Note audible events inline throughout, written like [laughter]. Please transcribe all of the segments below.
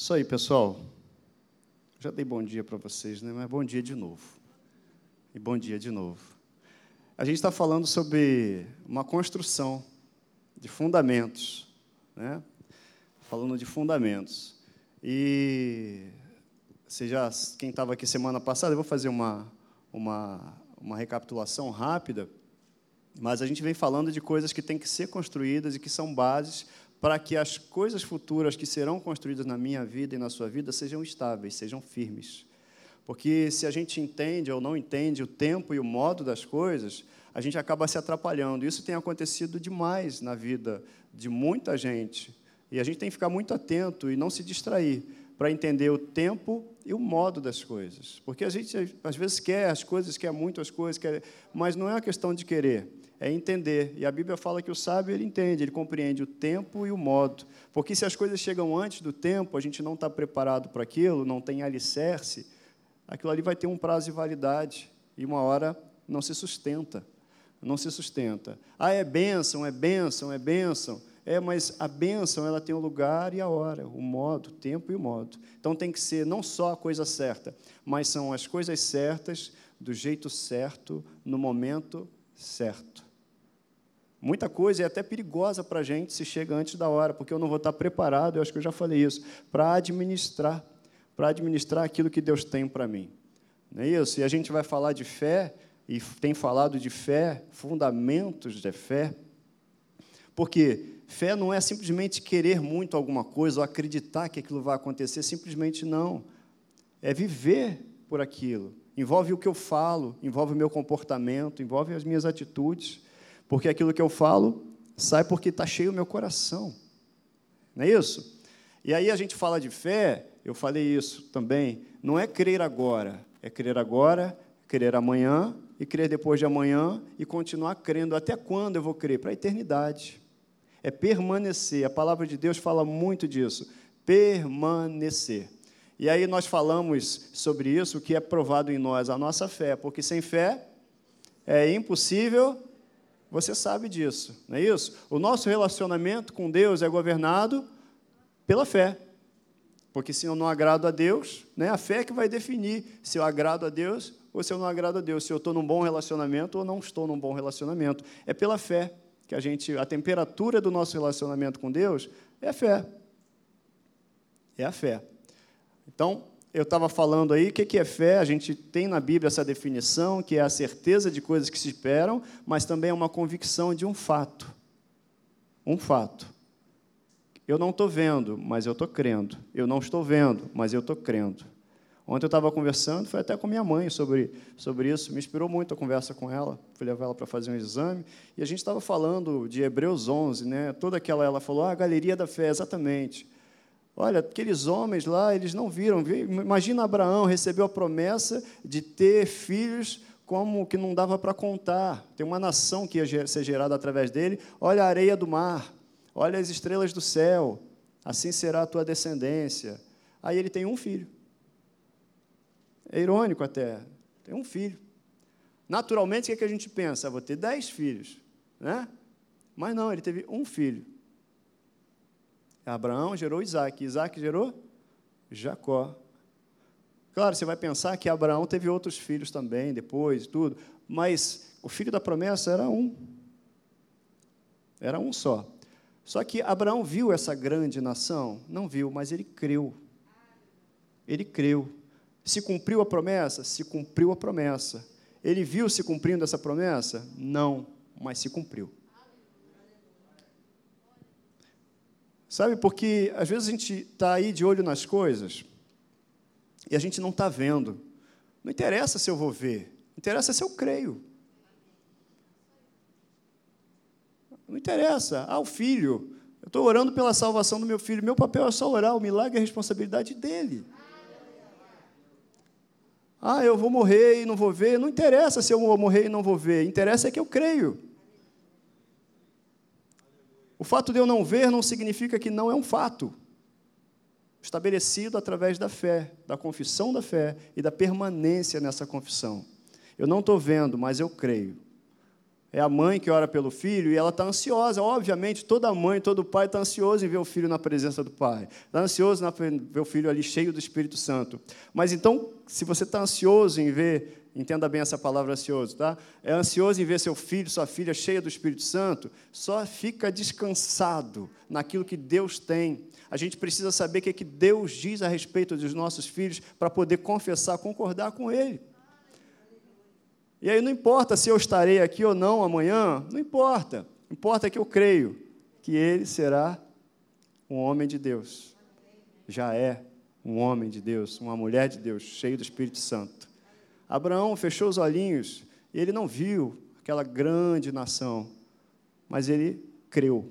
Isso aí, pessoal. Já dei bom dia para vocês, né? Mas bom dia de novo. E bom dia de novo. A gente está falando sobre uma construção de fundamentos, né? Falando de fundamentos. E seja quem estava aqui semana passada, eu vou fazer uma, uma, uma recapitulação rápida, mas a gente vem falando de coisas que têm que ser construídas e que são bases para que as coisas futuras que serão construídas na minha vida e na sua vida sejam estáveis, sejam firmes. Porque se a gente entende ou não entende o tempo e o modo das coisas, a gente acaba se atrapalhando. Isso tem acontecido demais na vida de muita gente. E a gente tem que ficar muito atento e não se distrair para entender o tempo e o modo das coisas. Porque a gente, às vezes, quer as coisas, quer muito as coisas, quer... mas não é uma questão de querer é entender. E a Bíblia fala que o sábio ele entende, ele compreende o tempo e o modo. Porque se as coisas chegam antes do tempo, a gente não está preparado para aquilo, não tem alicerce, aquilo ali vai ter um prazo de validade e uma hora não se sustenta. Não se sustenta. Ah, é bênção, é bênção, é bênção. É, mas a bênção ela tem o lugar e a hora, o modo, o tempo e o modo. Então tem que ser não só a coisa certa, mas são as coisas certas, do jeito certo, no momento certo. Muita coisa é até perigosa para a gente se chega antes da hora, porque eu não vou estar preparado, eu acho que eu já falei isso, para administrar, para administrar aquilo que Deus tem para mim. Não é isso? E a gente vai falar de fé, e tem falado de fé, fundamentos de fé, porque fé não é simplesmente querer muito alguma coisa ou acreditar que aquilo vai acontecer, simplesmente não. É viver por aquilo. Envolve o que eu falo, envolve o meu comportamento, envolve as minhas atitudes. Porque aquilo que eu falo sai porque está cheio o meu coração. Não é isso? E aí a gente fala de fé, eu falei isso também, não é crer agora, é crer agora, crer amanhã e crer depois de amanhã e continuar crendo. Até quando eu vou crer? Para a eternidade. É permanecer. A palavra de Deus fala muito disso. Permanecer. E aí nós falamos sobre isso, o que é provado em nós, a nossa fé, porque sem fé é impossível você sabe disso, não é isso? O nosso relacionamento com Deus é governado pela fé. Porque se eu não agrado a Deus, né, a fé é que vai definir se eu agrado a Deus ou se eu não agrado a Deus, se eu estou num bom relacionamento ou não estou num bom relacionamento. É pela fé que a gente, a temperatura do nosso relacionamento com Deus é a fé. É a fé. Então, eu estava falando aí, o que é fé? A gente tem na Bíblia essa definição, que é a certeza de coisas que se esperam, mas também é uma convicção de um fato. Um fato. Eu não estou vendo, mas eu estou crendo. Eu não estou vendo, mas eu estou crendo. Ontem eu estava conversando, foi até com minha mãe sobre, sobre isso, me inspirou muito a conversa com ela. Fui levar ela para fazer um exame e a gente estava falando de Hebreus 11, né? Toda aquela, ela falou, ah, a galeria da fé, exatamente. Olha, aqueles homens lá, eles não viram. Imagina Abraão recebeu a promessa de ter filhos como que não dava para contar. Tem uma nação que ia ser gerada através dele. Olha a areia do mar, olha as estrelas do céu. Assim será a tua descendência. Aí ele tem um filho. É irônico até. Tem um filho. Naturalmente, o que, é que a gente pensa? vou ter dez filhos. Né? Mas não, ele teve um filho. Abraão gerou Isaac, Isaac gerou Jacó. Claro, você vai pensar que Abraão teve outros filhos também, depois, tudo, mas o filho da promessa era um. Era um só. Só que Abraão viu essa grande nação? Não viu, mas ele creu. Ele creu. Se cumpriu a promessa? Se cumpriu a promessa. Ele viu se cumprindo essa promessa? Não, mas se cumpriu. Sabe, porque às vezes a gente está aí de olho nas coisas e a gente não está vendo. Não interessa se eu vou ver, interessa se eu creio. Não interessa. Ah, o filho. Eu estou orando pela salvação do meu filho. Meu papel é só orar. O milagre é a responsabilidade dele. Ah, eu vou morrer e não vou ver. Não interessa se eu vou morrer e não vou ver. Interessa é que eu creio. O fato de eu não ver não significa que não é um fato. Estabelecido através da fé, da confissão da fé e da permanência nessa confissão. Eu não estou vendo, mas eu creio. É a mãe que ora pelo filho e ela está ansiosa. Obviamente, toda mãe, todo pai está ansioso em ver o filho na presença do pai. Está ansioso em ver o filho ali cheio do Espírito Santo. Mas então, se você está ansioso em ver, entenda bem essa palavra ansioso, tá? É ansioso em ver seu filho, sua filha cheia do Espírito Santo, só fica descansado naquilo que Deus tem. A gente precisa saber o que, é que Deus diz a respeito dos nossos filhos para poder confessar, concordar com Ele. E aí não importa se eu estarei aqui ou não amanhã, não importa. Importa que eu creio que ele será um homem de Deus. Já é um homem de Deus, uma mulher de Deus, cheio do Espírito Santo. Abraão fechou os olhinhos e ele não viu aquela grande nação, mas ele creu.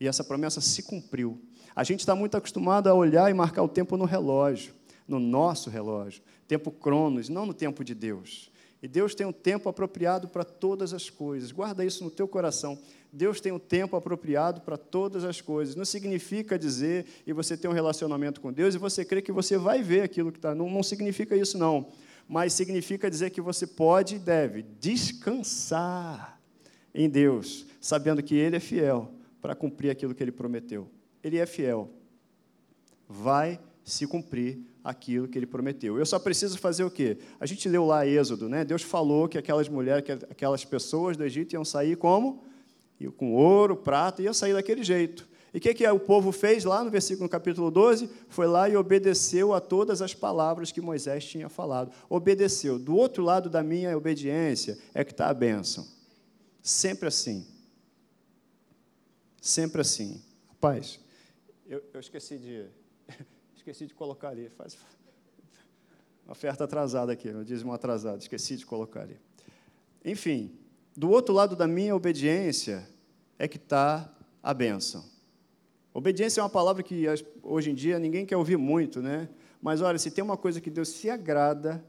E essa promessa se cumpriu. A gente está muito acostumado a olhar e marcar o tempo no relógio, no nosso relógio, tempo cronos, não no tempo de Deus. E Deus tem um tempo apropriado para todas as coisas. Guarda isso no teu coração. Deus tem um tempo apropriado para todas as coisas. Não significa dizer e você ter um relacionamento com Deus e você crê que você vai ver aquilo que está. Não, não significa isso, não. Mas significa dizer que você pode e deve descansar em Deus, sabendo que Ele é fiel para cumprir aquilo que Ele prometeu. Ele é fiel. Vai se cumprir aquilo que ele prometeu. Eu só preciso fazer o quê? A gente leu lá Êxodo, né? Deus falou que aquelas mulheres, que aquelas pessoas do Egito iam sair como? Com ouro, prata, iam sair daquele jeito. E o que, que o povo fez lá no versículo no capítulo 12? Foi lá e obedeceu a todas as palavras que Moisés tinha falado. Obedeceu. Do outro lado da minha obediência é que está a bênção. Sempre assim. Sempre assim. Rapaz, eu, eu esqueci de [laughs] Esqueci de colocar ali. Faz oferta atrasada aqui, meu dízimo atrasado. Esqueci de colocar ali. Enfim, do outro lado da minha obediência é que está a bênção. Obediência é uma palavra que hoje em dia ninguém quer ouvir muito, né? Mas olha, se tem uma coisa que Deus se agrada,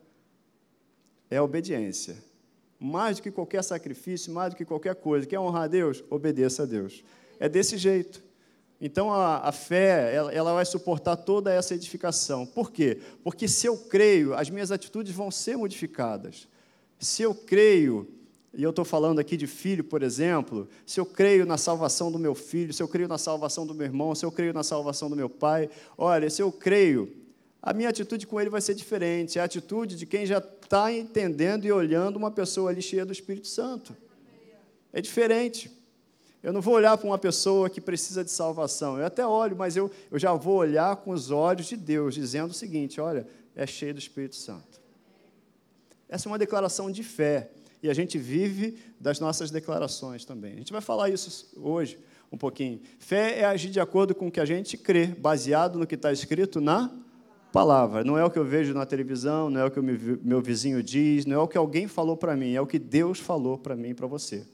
é a obediência. Mais do que qualquer sacrifício, mais do que qualquer coisa. Quer honrar a Deus? Obedeça a Deus. É desse jeito. Então a, a fé, ela, ela, vai suportar toda essa edificação. Por quê? Porque se eu creio, as minhas atitudes vão ser modificadas. Se eu creio, e eu estou falando aqui de filho, por exemplo, se eu creio na salvação do meu filho, se eu creio na salvação do meu irmão, se eu creio na salvação do meu pai, olha, se eu creio, a minha atitude com ele vai ser diferente. É a atitude de quem já está entendendo e olhando uma pessoa ali cheia do Espírito Santo. É diferente. Eu não vou olhar para uma pessoa que precisa de salvação. Eu até olho, mas eu, eu já vou olhar com os olhos de Deus, dizendo o seguinte: olha, é cheio do Espírito Santo. Essa é uma declaração de fé. E a gente vive das nossas declarações também. A gente vai falar isso hoje um pouquinho. Fé é agir de acordo com o que a gente crê, baseado no que está escrito na palavra. Não é o que eu vejo na televisão, não é o que o meu vizinho diz, não é o que alguém falou para mim, é o que Deus falou para mim e para você.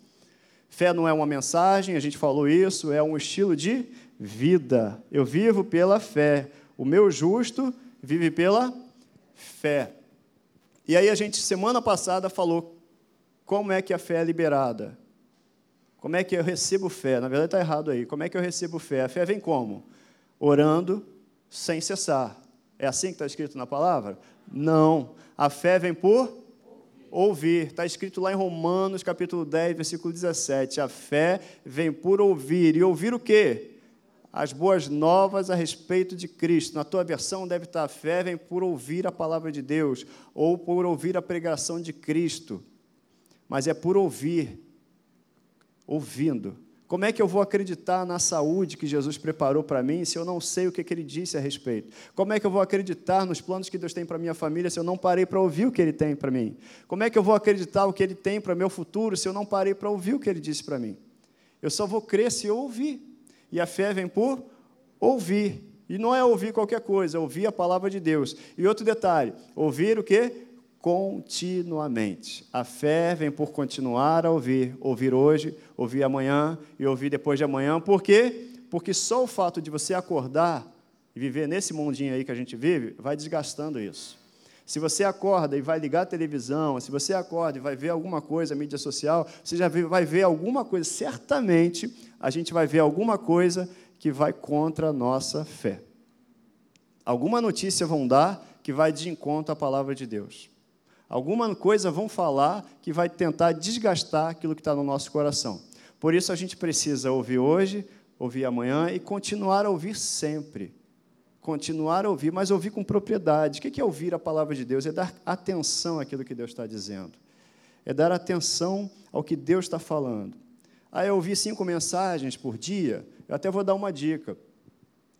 Fé não é uma mensagem, a gente falou isso, é um estilo de vida. Eu vivo pela fé. O meu justo vive pela fé. E aí a gente, semana passada, falou como é que a fé é liberada. Como é que eu recebo fé? Na verdade está errado aí. Como é que eu recebo fé? A fé vem como? Orando sem cessar. É assim que está escrito na palavra? Não. A fé vem por ouvir. Está escrito lá em Romanos, capítulo 10, versículo 17. A fé vem por ouvir. E ouvir o quê? As boas novas a respeito de Cristo. Na tua versão deve estar a fé vem por ouvir a palavra de Deus ou por ouvir a pregação de Cristo. Mas é por ouvir, ouvindo. Como é que eu vou acreditar na saúde que Jesus preparou para mim se eu não sei o que, que, ele disse a respeito? Como é que eu vou acreditar nos planos que Deus tem para minha família se eu não parei para ouvir o que ele tem para mim? Como é que eu vou acreditar o que ele tem para meu futuro se eu não parei para ouvir o que ele disse para mim? Eu só vou crer se eu ouvir. E a fé vem por ouvir. E não é ouvir qualquer coisa, é ouvir a palavra de Deus. E outro detalhe, ouvir o quê? Continuamente. A fé vem por continuar a ouvir, ouvir hoje, ouvir amanhã e ouvir depois de amanhã. Por quê? Porque só o fato de você acordar e viver nesse mundinho aí que a gente vive vai desgastando isso. Se você acorda e vai ligar a televisão, se você acorda e vai ver alguma coisa, mídia social, você já vai ver alguma coisa, certamente a gente vai ver alguma coisa que vai contra a nossa fé. Alguma notícia vão dar que vai de encontro à palavra de Deus. Alguma coisa vão falar que vai tentar desgastar aquilo que está no nosso coração. Por isso a gente precisa ouvir hoje, ouvir amanhã e continuar a ouvir sempre. Continuar a ouvir, mas ouvir com propriedade. O que é ouvir a palavra de Deus? É dar atenção àquilo que Deus está dizendo. É dar atenção ao que Deus está falando. Ah, eu ouvi cinco mensagens por dia. Eu até vou dar uma dica.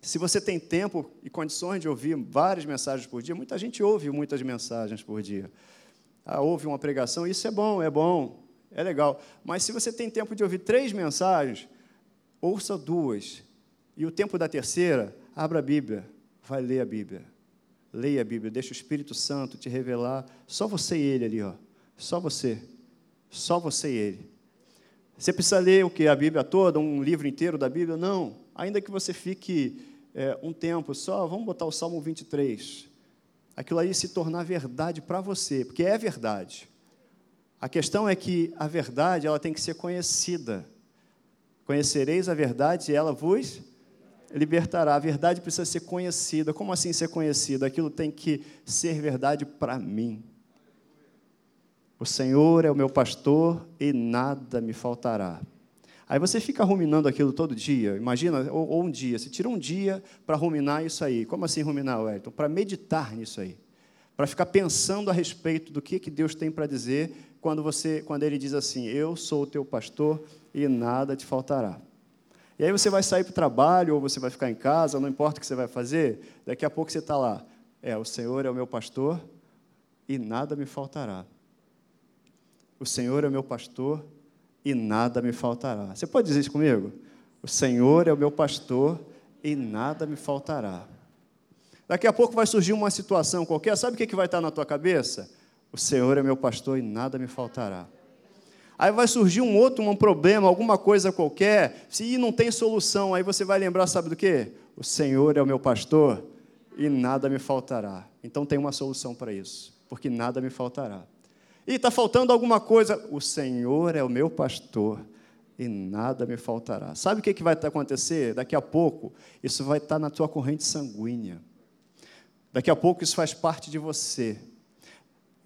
Se você tem tempo e condições de ouvir várias mensagens por dia, muita gente ouve muitas mensagens por dia. Ah, ouve uma pregação, isso é bom, é bom, é legal. Mas se você tem tempo de ouvir três mensagens, ouça duas. E o tempo da terceira, abra a Bíblia, vai ler a Bíblia. Leia a Bíblia, deixa o Espírito Santo te revelar. Só você e ele ali, ó. Só você. Só você e ele. Você precisa ler o que? A Bíblia toda, um livro inteiro da Bíblia? Não. Ainda que você fique é, um tempo só, vamos botar o Salmo 23 aquilo aí se tornar verdade para você, porque é verdade. A questão é que a verdade ela tem que ser conhecida. Conhecereis a verdade e ela vos libertará. A verdade precisa ser conhecida. Como assim ser conhecida? Aquilo tem que ser verdade para mim. O Senhor é o meu pastor e nada me faltará. Aí você fica ruminando aquilo todo dia, imagina, ou, ou um dia, você tira um dia para ruminar isso aí. Como assim ruminar, Wellington? Para meditar nisso aí. Para ficar pensando a respeito do que, que Deus tem para dizer quando, você, quando Ele diz assim: Eu sou o teu pastor e nada te faltará. E aí você vai sair para o trabalho, ou você vai ficar em casa, não importa o que você vai fazer, daqui a pouco você está lá. É, o Senhor é o meu pastor e nada me faltará. O Senhor é o meu pastor e nada me faltará. Você pode dizer isso comigo? O Senhor é o meu pastor e nada me faltará. Daqui a pouco vai surgir uma situação qualquer, sabe o que vai estar na tua cabeça? O Senhor é meu pastor e nada me faltará. Aí vai surgir um outro, um problema, alguma coisa qualquer, se não tem solução, aí você vai lembrar, sabe do que? O Senhor é o meu pastor e nada me faltará. Então tem uma solução para isso, porque nada me faltará. E está faltando alguma coisa. O Senhor é o meu pastor e nada me faltará. Sabe o que, que vai acontecer? Daqui a pouco, isso vai estar na tua corrente sanguínea. Daqui a pouco, isso faz parte de você.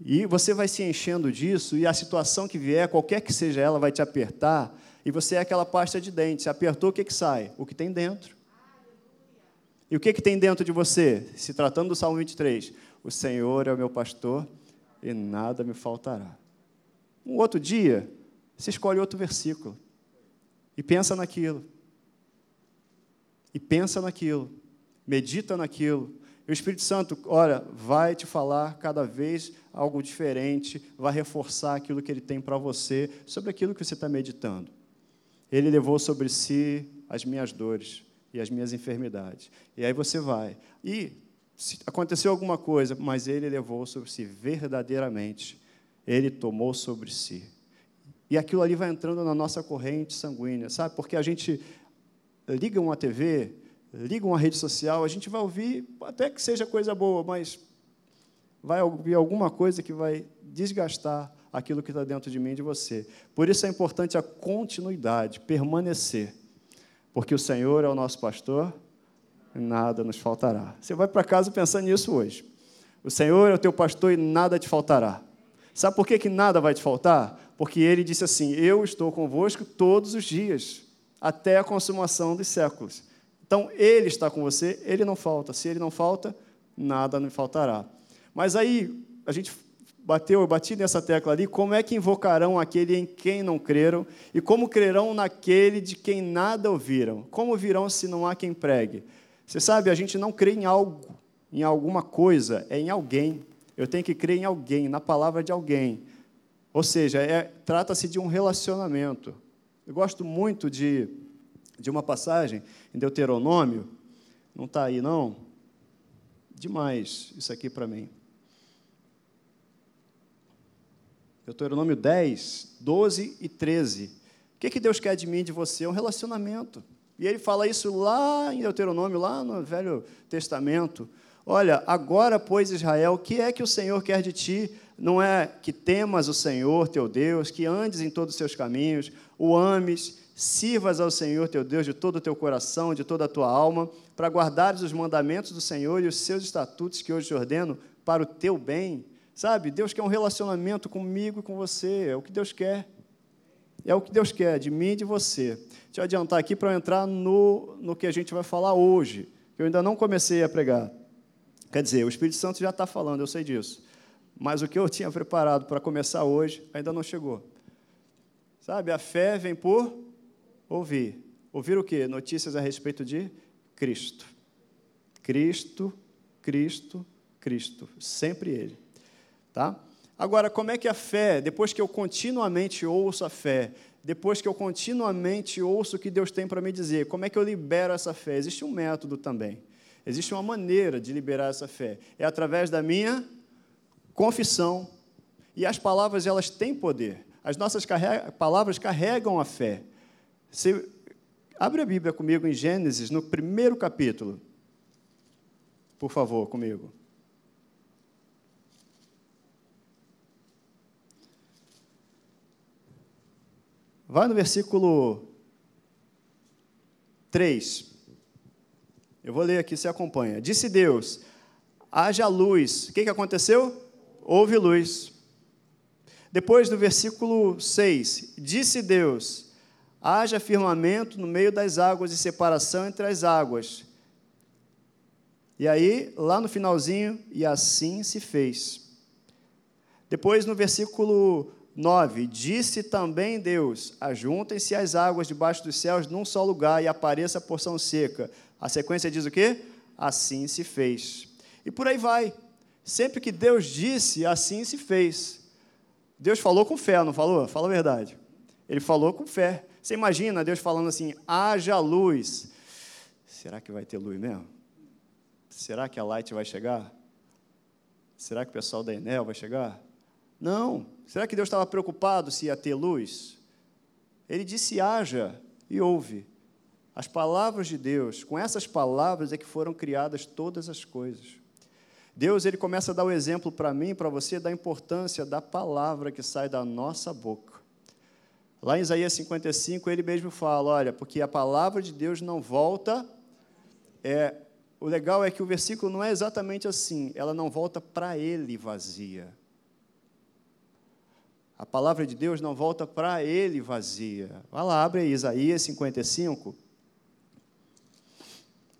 E você vai se enchendo disso, e a situação que vier, qualquer que seja ela, vai te apertar, e você é aquela pasta de dente. Se apertou, o que, que sai? O que tem dentro. E o que, que tem dentro de você? Se tratando do Salmo 23, o Senhor é o meu pastor e nada me faltará. Um outro dia, você escolhe outro versículo e pensa naquilo. E pensa naquilo, medita naquilo. E o Espírito Santo, olha, vai te falar cada vez algo diferente, vai reforçar aquilo que ele tem para você, sobre aquilo que você está meditando. Ele levou sobre si as minhas dores e as minhas enfermidades. E aí você vai. E aconteceu alguma coisa, mas ele levou sobre si verdadeiramente. Ele tomou sobre si. E aquilo ali vai entrando na nossa corrente sanguínea, sabe? Porque a gente liga uma TV, liga uma rede social, a gente vai ouvir, até que seja coisa boa, mas vai ouvir alguma coisa que vai desgastar aquilo que está dentro de mim e de você. Por isso é importante a continuidade, permanecer. Porque o Senhor é o nosso pastor, nada nos faltará. Você vai para casa pensando nisso hoje. O Senhor é o teu pastor e nada te faltará. Sabe por que, que nada vai te faltar? Porque ele disse assim: Eu estou convosco todos os dias, até a consumação dos séculos. Então, ele está com você, ele não falta. Se ele não falta, nada nos faltará. Mas aí, a gente bateu, eu bati nessa tecla ali, como é que invocarão aquele em quem não creram? E como crerão naquele de quem nada ouviram? Como virão se não há quem pregue? Você sabe, a gente não crê em algo, em alguma coisa, é em alguém. Eu tenho que crer em alguém, na palavra de alguém. Ou seja, é, trata-se de um relacionamento. Eu gosto muito de, de uma passagem em Deuteronômio, não está aí não? Demais isso aqui para mim. Deuteronômio 10, 12 e 13. O que, que Deus quer de mim e de você? É um relacionamento. E ele fala isso lá em Deuteronômio, lá no Velho Testamento. Olha, agora, pois, Israel, o que é que o Senhor quer de ti? Não é que temas o Senhor teu Deus, que andes em todos os seus caminhos, o ames, sirvas ao Senhor teu Deus de todo o teu coração, de toda a tua alma, para guardares os mandamentos do Senhor e os seus estatutos que hoje te ordeno para o teu bem. Sabe? Deus quer um relacionamento comigo e com você. É o que Deus quer. É o que Deus quer de mim e de você. Deixa eu adiantar aqui para eu entrar no, no que a gente vai falar hoje, que eu ainda não comecei a pregar. Quer dizer, o Espírito Santo já está falando, eu sei disso. Mas o que eu tinha preparado para começar hoje ainda não chegou. Sabe, a fé vem por ouvir. Ouvir o quê? Notícias a respeito de Cristo. Cristo, Cristo, Cristo. Sempre Ele. Tá? Agora, como é que a fé, depois que eu continuamente ouço a fé, depois que eu continuamente ouço o que Deus tem para me dizer, como é que eu libero essa fé? Existe um método também. Existe uma maneira de liberar essa fé. É através da minha confissão. E as palavras, elas têm poder. As nossas palavras carregam a fé. Você abre a Bíblia comigo em Gênesis, no primeiro capítulo. Por favor, comigo. Vai no versículo 3. Eu vou ler aqui, você acompanha. Disse Deus: haja luz. O que, que aconteceu? Houve luz. Depois do versículo 6, disse Deus: haja firmamento no meio das águas e separação entre as águas. E aí, lá no finalzinho, e assim se fez. Depois, no versículo 9: Disse também Deus: Ajuntem-se as águas debaixo dos céus num só lugar e apareça a porção seca. A sequência diz o quê? Assim se fez. E por aí vai. Sempre que Deus disse, assim se fez. Deus falou com fé, não falou? Fala a verdade. Ele falou com fé. Você imagina Deus falando assim: haja luz. Será que vai ter luz mesmo? Será que a Light vai chegar? Será que o pessoal da Enel vai chegar? Não. Será que Deus estava preocupado se ia ter luz? Ele disse: haja e ouve. As palavras de Deus, com essas palavras é que foram criadas todas as coisas. Deus ele começa a dar o exemplo para mim para você da importância da palavra que sai da nossa boca. Lá em Isaías 55, ele mesmo fala: olha, porque a palavra de Deus não volta. É, o legal é que o versículo não é exatamente assim, ela não volta para ele vazia. A palavra de Deus não volta para ele vazia. Vai lá, abre aí, Isaías 55,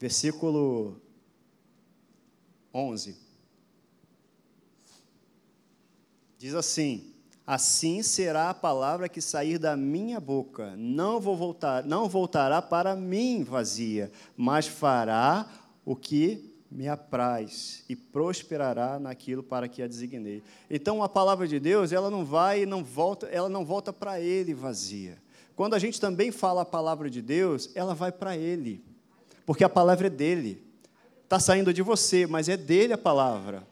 versículo 11. Diz assim: Assim será a palavra que sair da minha boca, não vou voltar, não voltará para mim vazia, mas fará o que me apraz e prosperará naquilo para que a designei. Então a palavra de Deus, ela não vai e não volta, ela não volta para ele vazia. Quando a gente também fala a palavra de Deus, ela vai para ele. Porque a palavra é dele. Está saindo de você, mas é dele a palavra.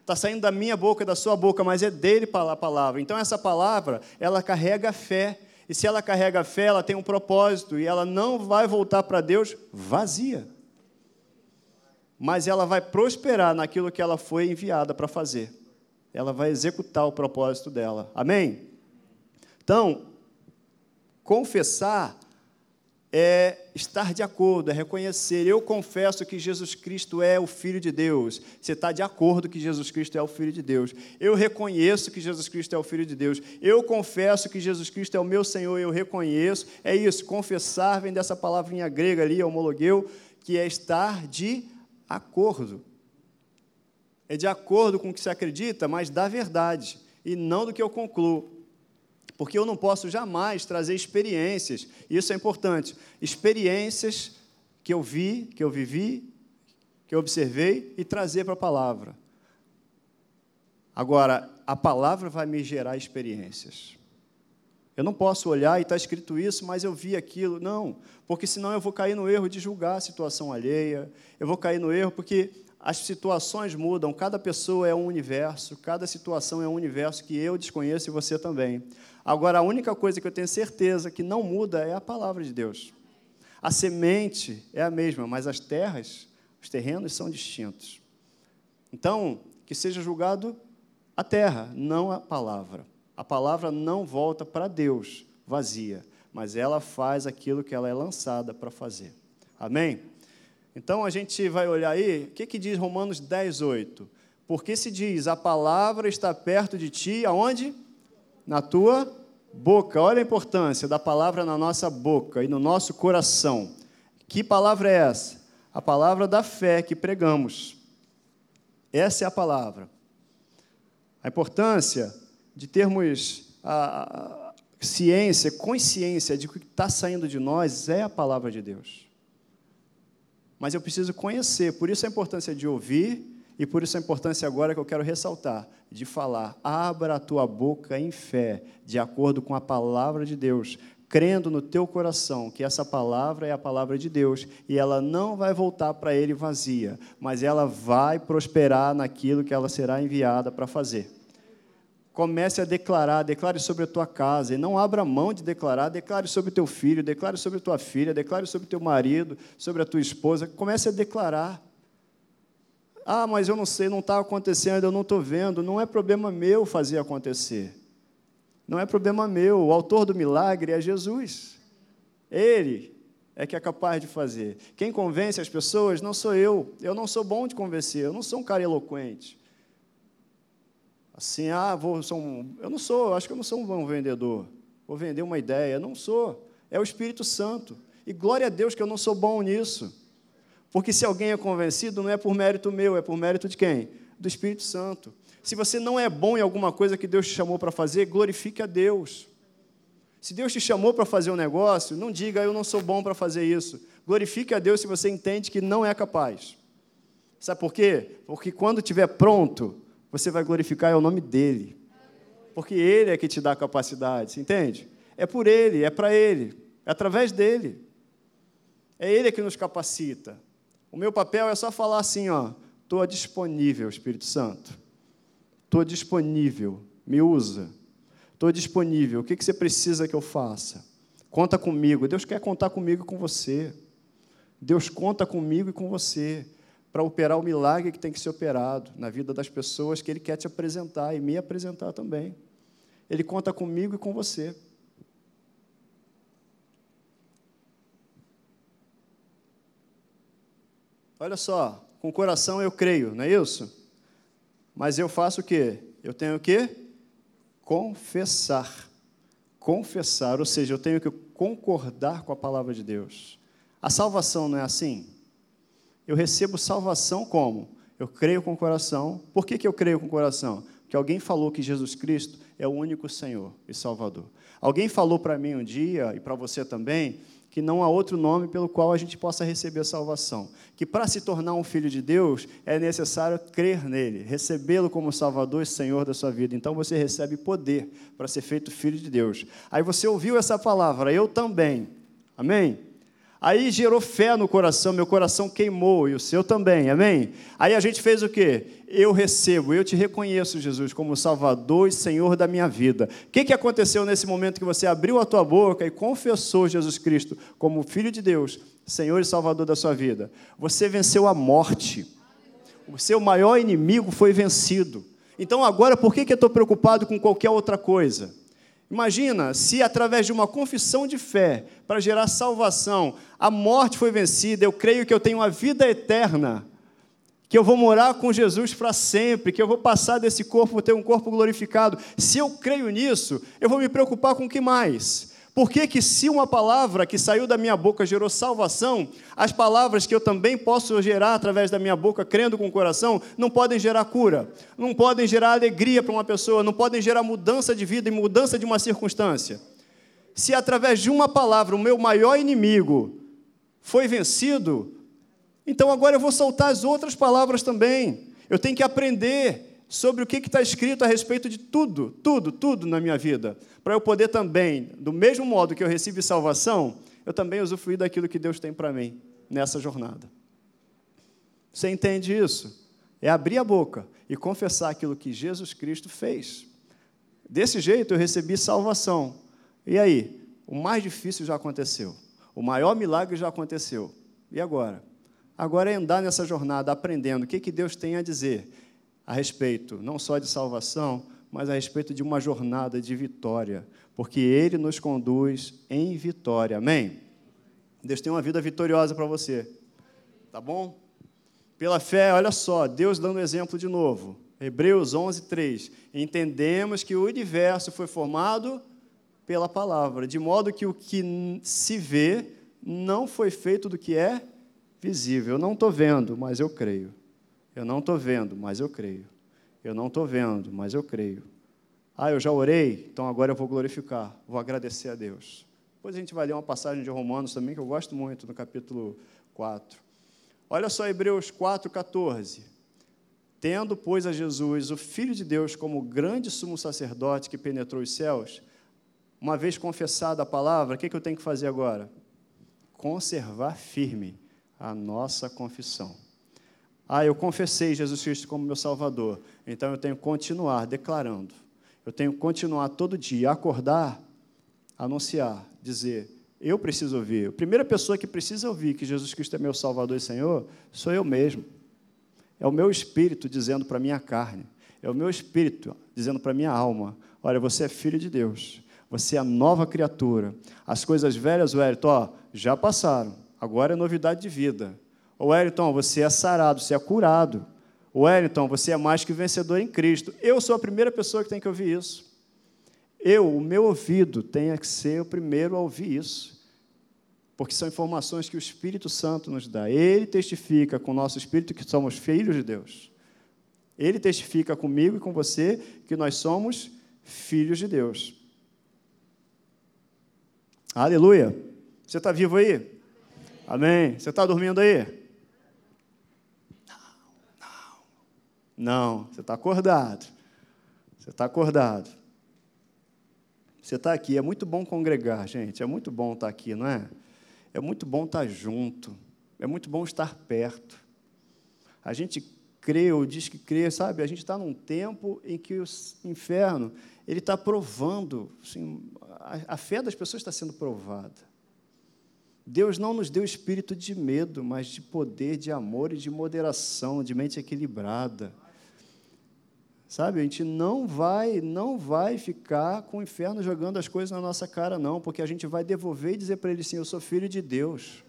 Está saindo da minha boca, da sua boca, mas é dele a palavra. Então essa palavra, ela carrega fé. E se ela carrega fé, ela tem um propósito e ela não vai voltar para Deus vazia mas ela vai prosperar naquilo que ela foi enviada para fazer. Ela vai executar o propósito dela. Amém? Então, confessar é estar de acordo, é reconhecer. Eu confesso que Jesus Cristo é o Filho de Deus. Você está de acordo que Jesus Cristo é o Filho de Deus. Eu reconheço que Jesus Cristo é o Filho de Deus. Eu confesso que Jesus Cristo é o meu Senhor. Eu reconheço. É isso. Confessar vem dessa palavrinha grega ali, homologueu, que é estar de acordo. É de acordo com o que se acredita, mas da verdade, e não do que eu concluo. Porque eu não posso jamais trazer experiências, isso é importante, experiências que eu vi, que eu vivi, que eu observei e trazer para a palavra. Agora, a palavra vai me gerar experiências. Eu não posso olhar e está escrito isso, mas eu vi aquilo. Não, porque senão eu vou cair no erro de julgar a situação alheia. Eu vou cair no erro porque as situações mudam, cada pessoa é um universo, cada situação é um universo que eu desconheço e você também. Agora, a única coisa que eu tenho certeza que não muda é a palavra de Deus. A semente é a mesma, mas as terras, os terrenos são distintos. Então, que seja julgado a terra, não a palavra. A palavra não volta para Deus vazia, mas ela faz aquilo que ela é lançada para fazer. Amém? Então a gente vai olhar aí, o que, que diz Romanos 10, 8? Porque se diz, a palavra está perto de ti, aonde? Na tua boca. Olha a importância da palavra na nossa boca e no nosso coração. Que palavra é essa? A palavra da fé que pregamos. Essa é a palavra. A importância de termos a, ciência, consciência de que o que está saindo de nós é a palavra de Deus. Mas eu preciso conhecer, por isso a importância de ouvir e por isso a importância agora que eu quero ressaltar, de falar. Abra a tua boca em fé, de acordo com a palavra de Deus, crendo no teu coração que essa palavra é a palavra de Deus e ela não vai voltar para ele vazia, mas ela vai prosperar naquilo que ela será enviada para fazer. Comece a declarar, declare sobre a tua casa, e não abra mão de declarar, declare sobre o teu filho, declare sobre a tua filha, declare sobre o teu marido, sobre a tua esposa, comece a declarar. Ah, mas eu não sei, não está acontecendo, eu não estou vendo. Não é problema meu fazer acontecer. Não é problema meu. O autor do milagre é Jesus. Ele é que é capaz de fazer. Quem convence as pessoas não sou eu. Eu não sou bom de convencer. Eu não sou um cara eloquente. Assim, ah, vou, sou um, eu não sou, eu acho que eu não sou um bom vendedor. Vou vender uma ideia. Eu não sou. É o Espírito Santo. E glória a Deus que eu não sou bom nisso. Porque se alguém é convencido, não é por mérito meu, é por mérito de quem? Do Espírito Santo. Se você não é bom em alguma coisa que Deus te chamou para fazer, glorifique a Deus. Se Deus te chamou para fazer um negócio, não diga eu não sou bom para fazer isso. Glorifique a Deus se você entende que não é capaz. Sabe por quê? Porque quando estiver pronto, você vai glorificar é o nome dele. Porque ele é que te dá a capacidade, entende? É por ele, é para ele, é através dele. É ele que nos capacita. O meu papel é só falar assim, ó, estou disponível, Espírito Santo. Estou disponível, me usa. Estou disponível. O que, que você precisa que eu faça? Conta comigo. Deus quer contar comigo e com você. Deus conta comigo e com você para operar o milagre que tem que ser operado na vida das pessoas que Ele quer te apresentar e me apresentar também. Ele conta comigo e com você. Olha só, com o coração eu creio, não é isso? Mas eu faço o quê? Eu tenho que confessar. Confessar, ou seja, eu tenho que concordar com a palavra de Deus. A salvação não é assim? Eu recebo salvação como? Eu creio com o coração. Por que, que eu creio com o coração? Porque alguém falou que Jesus Cristo é o único Senhor e Salvador. Alguém falou para mim um dia, e para você também, que não há outro nome pelo qual a gente possa receber salvação. Que para se tornar um filho de Deus é necessário crer nele, recebê-lo como Salvador e Senhor da sua vida. Então você recebe poder para ser feito filho de Deus. Aí você ouviu essa palavra, eu também. Amém? Aí gerou fé no coração, meu coração queimou e o seu também, amém? Aí a gente fez o quê? Eu recebo, eu te reconheço, Jesus, como Salvador e Senhor da minha vida. O que, que aconteceu nesse momento que você abriu a tua boca e confessou Jesus Cristo como Filho de Deus, Senhor e Salvador da sua vida? Você venceu a morte. O seu maior inimigo foi vencido. Então agora, por que, que eu estou preocupado com qualquer outra coisa? Imagina se, através de uma confissão de fé para gerar salvação, a morte foi vencida, eu creio que eu tenho a vida eterna, que eu vou morar com Jesus para sempre, que eu vou passar desse corpo, ter um corpo glorificado. Se eu creio nisso, eu vou me preocupar com o que mais? Por que, que, se uma palavra que saiu da minha boca gerou salvação, as palavras que eu também posso gerar através da minha boca, crendo com o coração, não podem gerar cura, não podem gerar alegria para uma pessoa, não podem gerar mudança de vida e mudança de uma circunstância? Se através de uma palavra o meu maior inimigo foi vencido, então agora eu vou soltar as outras palavras também. Eu tenho que aprender sobre o que está escrito a respeito de tudo, tudo, tudo na minha vida, para eu poder também, do mesmo modo que eu recebi salvação, eu também usufruir daquilo que Deus tem para mim nessa jornada. Você entende isso? É abrir a boca e confessar aquilo que Jesus Cristo fez. Desse jeito eu recebi salvação. E aí? O mais difícil já aconteceu. O maior milagre já aconteceu. E agora? Agora é andar nessa jornada aprendendo o que, que Deus tem a dizer a respeito não só de salvação, mas a respeito de uma jornada de vitória, porque Ele nos conduz em vitória. Amém? Deus tem uma vida vitoriosa para você. Tá bom? Pela fé, olha só, Deus dando exemplo de novo. Hebreus 11, 3. Entendemos que o universo foi formado pela palavra, de modo que o que se vê não foi feito do que é visível. Eu não estou vendo, mas eu creio. Eu não estou vendo, mas eu creio. Eu não estou vendo, mas eu creio. Ah, eu já orei, então agora eu vou glorificar, vou agradecer a Deus. Depois a gente vai ler uma passagem de Romanos também, que eu gosto muito, no capítulo 4. Olha só Hebreus 4, 14. Tendo, pois, a Jesus, o Filho de Deus, como grande sumo sacerdote que penetrou os céus, uma vez confessada a palavra, o que, que eu tenho que fazer agora? Conservar firme a nossa confissão. Ah, eu confessei Jesus Cristo como meu Salvador, então eu tenho que continuar declarando. Eu tenho que continuar todo dia, acordar, anunciar, dizer: eu preciso ouvir. A primeira pessoa que precisa ouvir que Jesus Cristo é meu Salvador e Senhor sou eu mesmo. É o meu espírito dizendo para a minha carne, é o meu espírito dizendo para a minha alma: olha, você é filho de Deus, você é nova criatura. As coisas velhas, Wellington, ó, já passaram, agora é novidade de vida. Wellington, você é sarado, você é curado. Wellington, você é mais que vencedor em Cristo. Eu sou a primeira pessoa que tem que ouvir isso. Eu, o meu ouvido, tenha que ser o primeiro a ouvir isso porque são informações que o Espírito Santo nos dá. Ele testifica com o nosso espírito que somos filhos de Deus. Ele testifica comigo e com você que nós somos filhos de Deus. Aleluia. Você está vivo aí? Amém. Você está dormindo aí? Não, não. Não, você está acordado. Você está acordado. Você está aqui. É muito bom congregar, gente. É muito bom estar aqui, não é? É muito bom estar junto, é muito bom estar perto. A gente crê ou diz que crê, sabe? A gente está num tempo em que o inferno ele está provando, assim, a, a fé das pessoas está sendo provada. Deus não nos deu espírito de medo, mas de poder, de amor e de moderação, de mente equilibrada. Sabe, a gente não vai, não vai ficar com o inferno jogando as coisas na nossa cara, não, porque a gente vai devolver e dizer para ele sim, eu sou filho de Deus.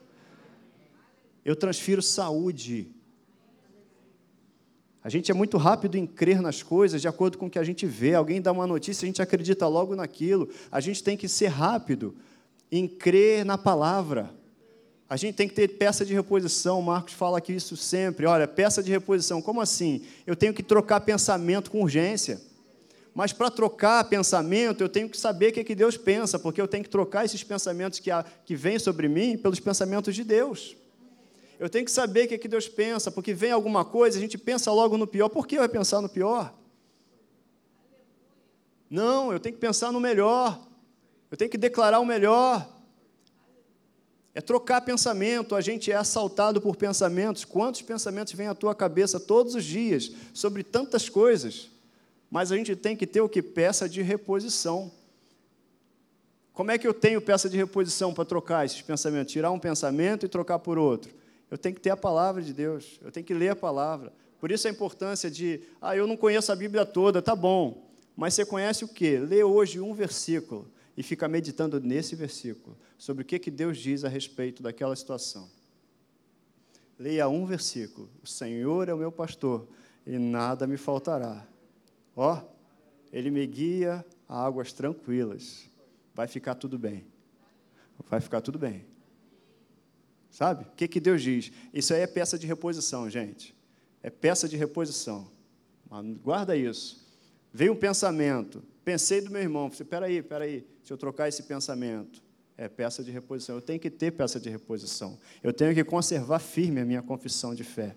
Eu transfiro saúde. A gente é muito rápido em crer nas coisas de acordo com o que a gente vê. Alguém dá uma notícia, a gente acredita logo naquilo. A gente tem que ser rápido em crer na palavra. A gente tem que ter peça de reposição. O Marcos fala aqui isso sempre. Olha, peça de reposição. Como assim? Eu tenho que trocar pensamento com urgência. Mas para trocar pensamento, eu tenho que saber o que, é que Deus pensa, porque eu tenho que trocar esses pensamentos que, há, que vêm sobre mim pelos pensamentos de Deus. Eu tenho que saber o que, é que Deus pensa, porque vem alguma coisa, a gente pensa logo no pior. Por que vai pensar no pior? Não, eu tenho que pensar no melhor. Eu tenho que declarar o melhor. É trocar pensamento, a gente é assaltado por pensamentos. Quantos pensamentos vêm à tua cabeça todos os dias sobre tantas coisas? Mas a gente tem que ter o que? Peça de reposição. Como é que eu tenho peça de reposição para trocar esses pensamentos? Tirar um pensamento e trocar por outro. Eu tenho que ter a palavra de Deus, eu tenho que ler a palavra. Por isso a importância de, ah, eu não conheço a Bíblia toda, tá bom. Mas você conhece o quê? Lê hoje um versículo e fica meditando nesse versículo, sobre o que, que Deus diz a respeito daquela situação. Leia um versículo: O Senhor é o meu pastor e nada me faltará. Ó, Ele me guia a águas tranquilas. Vai ficar tudo bem. Vai ficar tudo bem. Sabe? O que, que Deus diz? Isso aí é peça de reposição, gente. É peça de reposição. Guarda isso. Veio um pensamento, Pensei do meu irmão, falei, peraí, peraí, se eu trocar esse pensamento, é peça de reposição. Eu tenho que ter peça de reposição. Eu tenho que conservar firme a minha confissão de fé.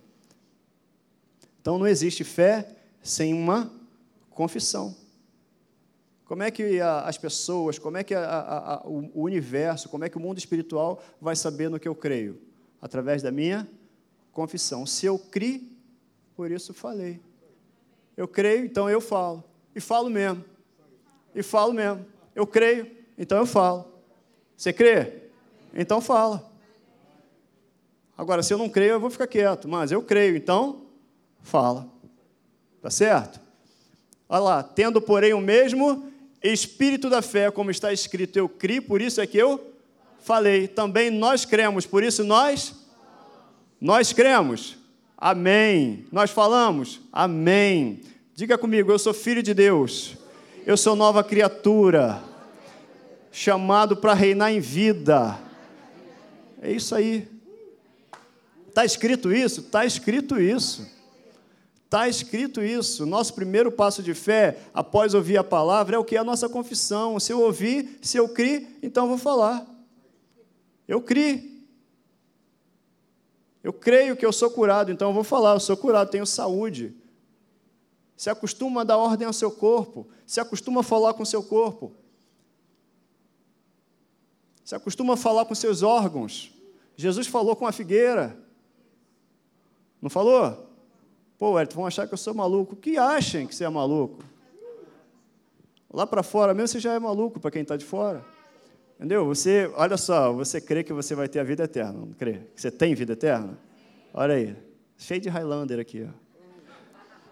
Então não existe fé sem uma confissão. Como é que as pessoas, como é que a, a, a, o universo, como é que o mundo espiritual vai saber no que eu creio? Através da minha confissão. Se eu criei, por isso falei. Eu creio, então eu falo. E falo mesmo e falo mesmo. Eu creio, então eu falo. Você crê? Então fala. Agora, se eu não creio, eu vou ficar quieto, mas eu creio, então fala. Tá certo? Olha lá, tendo, porém, o mesmo espírito da fé, como está escrito, eu criei, por isso é que eu falei. Também nós cremos, por isso nós nós cremos. Amém. Nós falamos? Amém. Diga comigo, eu sou filho de Deus. Eu sou nova criatura. Chamado para reinar em vida. É isso aí. Está escrito isso? Está escrito isso. Está escrito isso. Nosso primeiro passo de fé, após ouvir a palavra, é o que? A nossa confissão. Se eu ouvir, se eu crer, então eu vou falar. Eu criei. Eu creio que eu sou curado, então eu vou falar, eu sou curado, tenho saúde. Se acostuma a dar ordem ao seu corpo, se acostuma a falar com seu corpo. Se acostuma a falar com seus órgãos. Jesus falou com a figueira. Não falou? Pô, Elton, vão achar que eu sou maluco. Que achem que você é maluco. Lá para fora mesmo você já é maluco para quem está de fora. Entendeu? Você, olha só, você crê que você vai ter a vida eterna, não crê? Que você tem vida eterna? Olha aí, cheio de Highlander aqui, ó.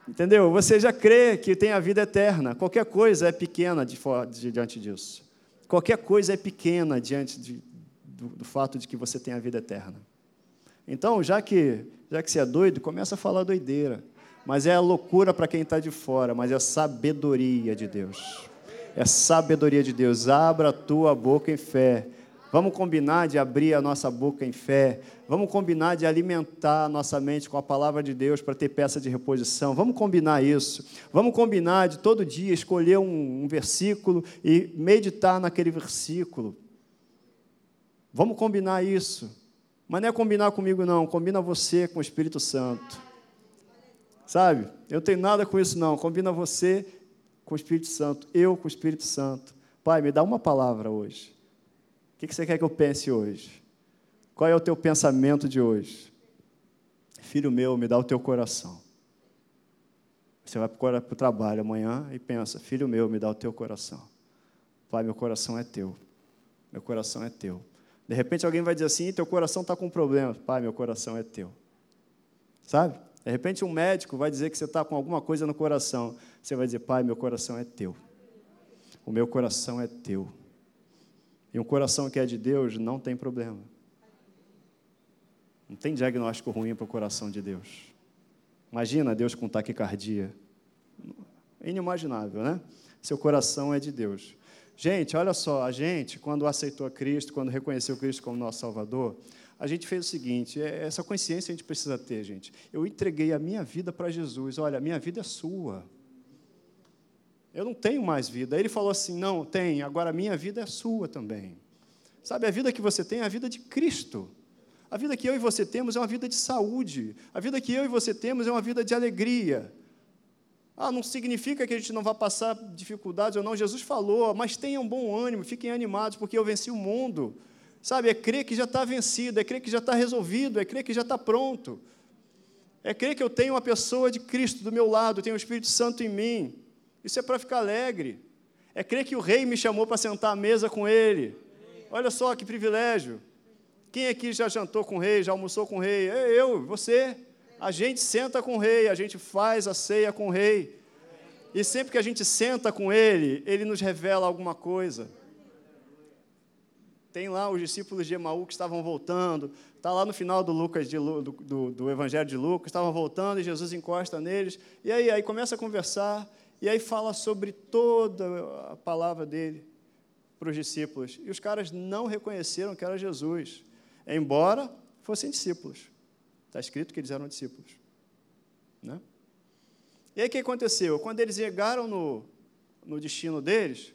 Entendeu? Você já crê que tem a vida eterna. Qualquer coisa é pequena de, de, diante disso. Qualquer coisa é pequena diante de, do, do, fato de que você tem a vida eterna. Então, já que, já que você é doido, começa a falar doideira. Mas é a loucura para quem está de fora, mas é a sabedoria de Deus é sabedoria de Deus. Abra a tua boca em fé. Vamos combinar de abrir a nossa boca em fé. Vamos combinar de alimentar a nossa mente com a palavra de Deus para ter peça de reposição. Vamos combinar isso. Vamos combinar de todo dia escolher um, um versículo e meditar naquele versículo. Vamos combinar isso. Mas não é combinar comigo, não. Combina você com o Espírito Santo. Sabe? Eu tenho nada com isso, não. Combina você com o Espírito Santo, eu com o Espírito Santo. Pai, me dá uma palavra hoje. Que você quer que eu pense hoje? Qual é o teu pensamento de hoje? Filho meu, me dá o teu coração. Você vai para o trabalho amanhã e pensa: Filho meu, me dá o teu coração. Pai, meu coração é teu. Meu coração é teu. De repente alguém vai dizer assim: Teu coração está com problema. Pai, meu coração é teu. Sabe? De repente, um médico vai dizer que você está com alguma coisa no coração. Você vai dizer, Pai, meu coração é teu. O meu coração é teu. E um coração que é de Deus não tem problema. Não tem diagnóstico ruim para o coração de Deus. Imagina Deus com taquicardia. Inimaginável, né? Seu coração é de Deus. Gente, olha só, a gente, quando aceitou a Cristo, quando reconheceu Cristo como nosso Salvador, a gente fez o seguinte: é, essa consciência a gente precisa ter, gente. Eu entreguei a minha vida para Jesus. Olha, a minha vida é sua. Eu não tenho mais vida. Aí ele falou assim: não, tem, agora a minha vida é sua também. Sabe, a vida que você tem é a vida de Cristo. A vida que eu e você temos é uma vida de saúde. A vida que eu e você temos é uma vida de alegria. Ah, não significa que a gente não vai passar dificuldades ou não. Jesus falou, mas tenham bom ânimo, fiquem animados, porque eu venci o mundo. Sabe, é crer que já está vencido, é crer que já está resolvido, é crer que já está pronto. É crer que eu tenho uma pessoa de Cristo do meu lado, tenho o Espírito Santo em mim. Isso é para ficar alegre. É crer que o rei me chamou para sentar à mesa com ele. Olha só que privilégio. Quem aqui já jantou com o rei, já almoçou com o rei? É eu, você. A gente senta com o rei, a gente faz a ceia com o rei. E sempre que a gente senta com ele, ele nos revela alguma coisa. Tem lá os discípulos de Emaú que estavam voltando. Está lá no final do, Lucas de, do, do, do, Evangelho de Lucas, estavam voltando e Jesus encosta neles. E aí, aí começa a conversar, e aí fala sobre toda a palavra dele para os discípulos. E os caras não reconheceram que era Jesus, embora fossem discípulos. Está escrito que eles eram discípulos. Né? E aí o que aconteceu? Quando eles chegaram no, no destino deles,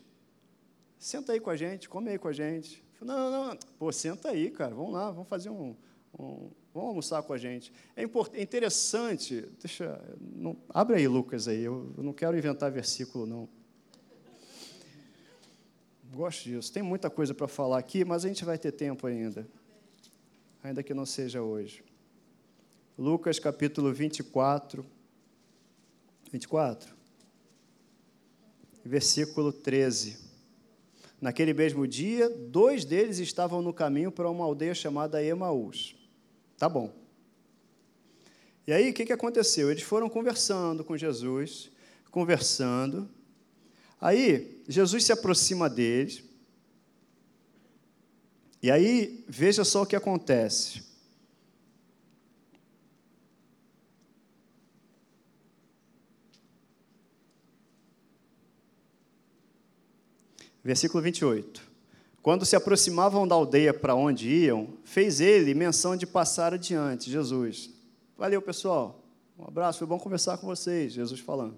senta aí com a gente, come aí com a gente. Falei, não, não, não, pô, senta aí, cara, vamos lá, vamos fazer um, um vamos almoçar com a gente. É, é interessante, deixa, não, abre aí, Lucas, aí, eu, eu não quero inventar versículo, não. Gosto disso. Tem muita coisa para falar aqui, mas a gente vai ter tempo ainda. Ainda que não seja hoje. Lucas capítulo 24. 24. Versículo 13. Naquele mesmo dia, dois deles estavam no caminho para uma aldeia chamada Emaús. Tá bom. E aí, o que, que aconteceu? Eles foram conversando com Jesus, conversando. Aí, Jesus se aproxima deles. E aí, veja só o que acontece. Versículo 28. Quando se aproximavam da aldeia para onde iam, fez ele menção de passar adiante, Jesus. Valeu, pessoal. Um abraço, foi bom conversar com vocês, Jesus falando.